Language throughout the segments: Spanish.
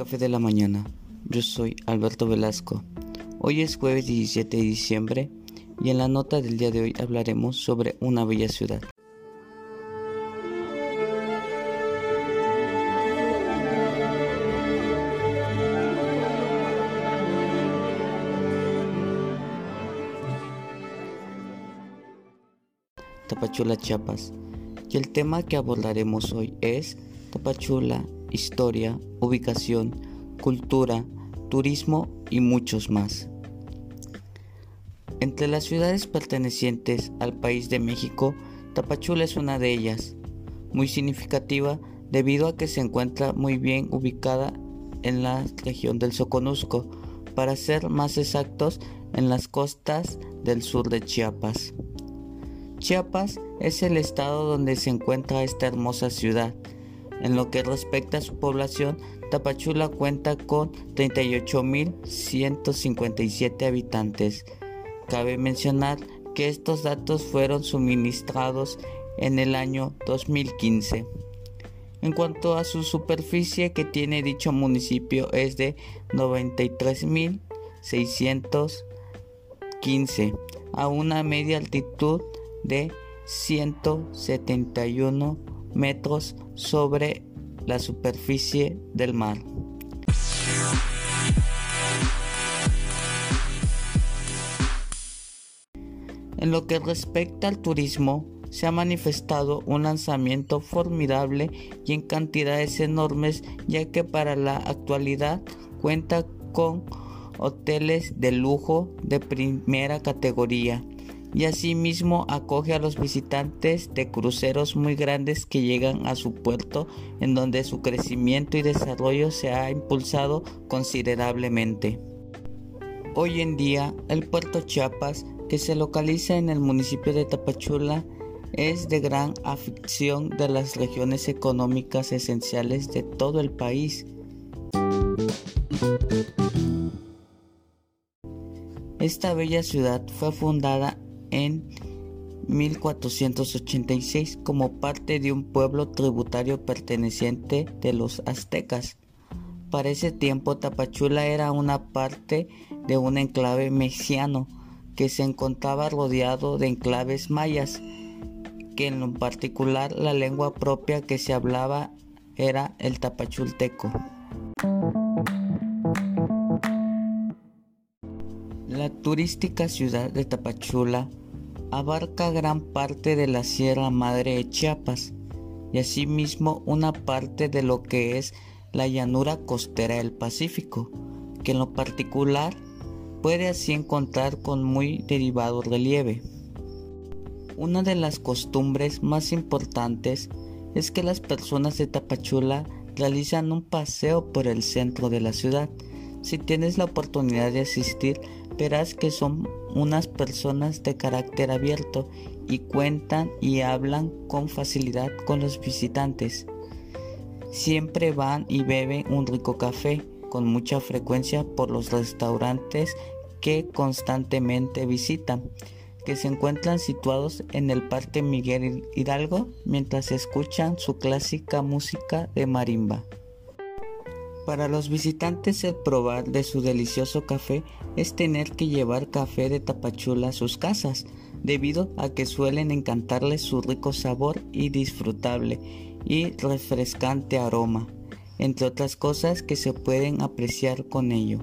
Café de la Mañana. Yo soy Alberto Velasco. Hoy es jueves 17 de diciembre y en la nota del día de hoy hablaremos sobre una bella ciudad. Tapachula, Chiapas. Y el tema que abordaremos hoy es Tapachula, historia, ubicación, cultura, turismo y muchos más. Entre las ciudades pertenecientes al país de México, Tapachula es una de ellas, muy significativa debido a que se encuentra muy bien ubicada en la región del Soconusco, para ser más exactos en las costas del sur de Chiapas. Chiapas es el estado donde se encuentra esta hermosa ciudad, en lo que respecta a su población, Tapachula cuenta con 38.157 habitantes. Cabe mencionar que estos datos fueron suministrados en el año 2015. En cuanto a su superficie que tiene dicho municipio es de 93.615 a una media altitud de 171 metros sobre la superficie del mar. En lo que respecta al turismo, se ha manifestado un lanzamiento formidable y en cantidades enormes, ya que para la actualidad cuenta con hoteles de lujo de primera categoría, y asimismo acoge a los visitantes de cruceros muy grandes que llegan a su puerto en donde su crecimiento y desarrollo se ha impulsado considerablemente. Hoy en día el puerto Chiapas que se localiza en el municipio de Tapachula es de gran afición de las regiones económicas esenciales de todo el país. Esta bella ciudad fue fundada en 1486 como parte de un pueblo tributario perteneciente de los aztecas. Para ese tiempo Tapachula era una parte de un enclave mexicano que se encontraba rodeado de enclaves mayas, que en particular la lengua propia que se hablaba era el tapachulteco. La turística ciudad de Tapachula abarca gran parte de la Sierra Madre de Chiapas y asimismo una parte de lo que es la llanura costera del Pacífico, que en lo particular puede así encontrar con muy derivado relieve. Una de las costumbres más importantes es que las personas de Tapachula realizan un paseo por el centro de la ciudad. Si tienes la oportunidad de asistir, verás que son unas personas de carácter abierto y cuentan y hablan con facilidad con los visitantes. Siempre van y beben un rico café con mucha frecuencia por los restaurantes que constantemente visitan, que se encuentran situados en el Parque Miguel Hidalgo mientras escuchan su clásica música de marimba. Para los visitantes el probar de su delicioso café es tener que llevar café de Tapachula a sus casas, debido a que suelen encantarles su rico sabor y disfrutable y refrescante aroma, entre otras cosas que se pueden apreciar con ello.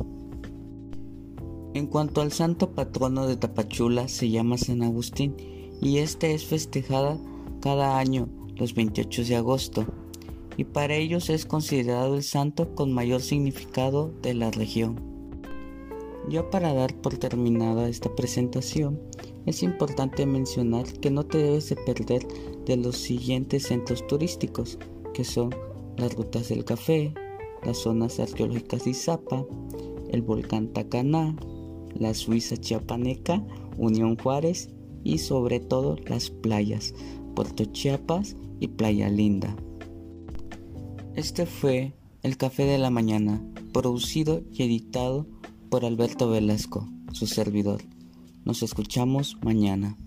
En cuanto al santo patrono de Tapachula se llama San Agustín y este es festejada cada año los 28 de agosto y para ellos es considerado el santo con mayor significado de la región. Ya para dar por terminada esta presentación, es importante mencionar que no te debes de perder de los siguientes centros turísticos, que son las rutas del café, las zonas arqueológicas de Izapa, el volcán Tacaná, la Suiza Chiapaneca, Unión Juárez y sobre todo las playas, Puerto Chiapas y Playa Linda. Este fue El Café de la Mañana, producido y editado por Alberto Velasco, su servidor. Nos escuchamos mañana.